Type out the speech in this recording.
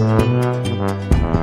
Mm-hmm.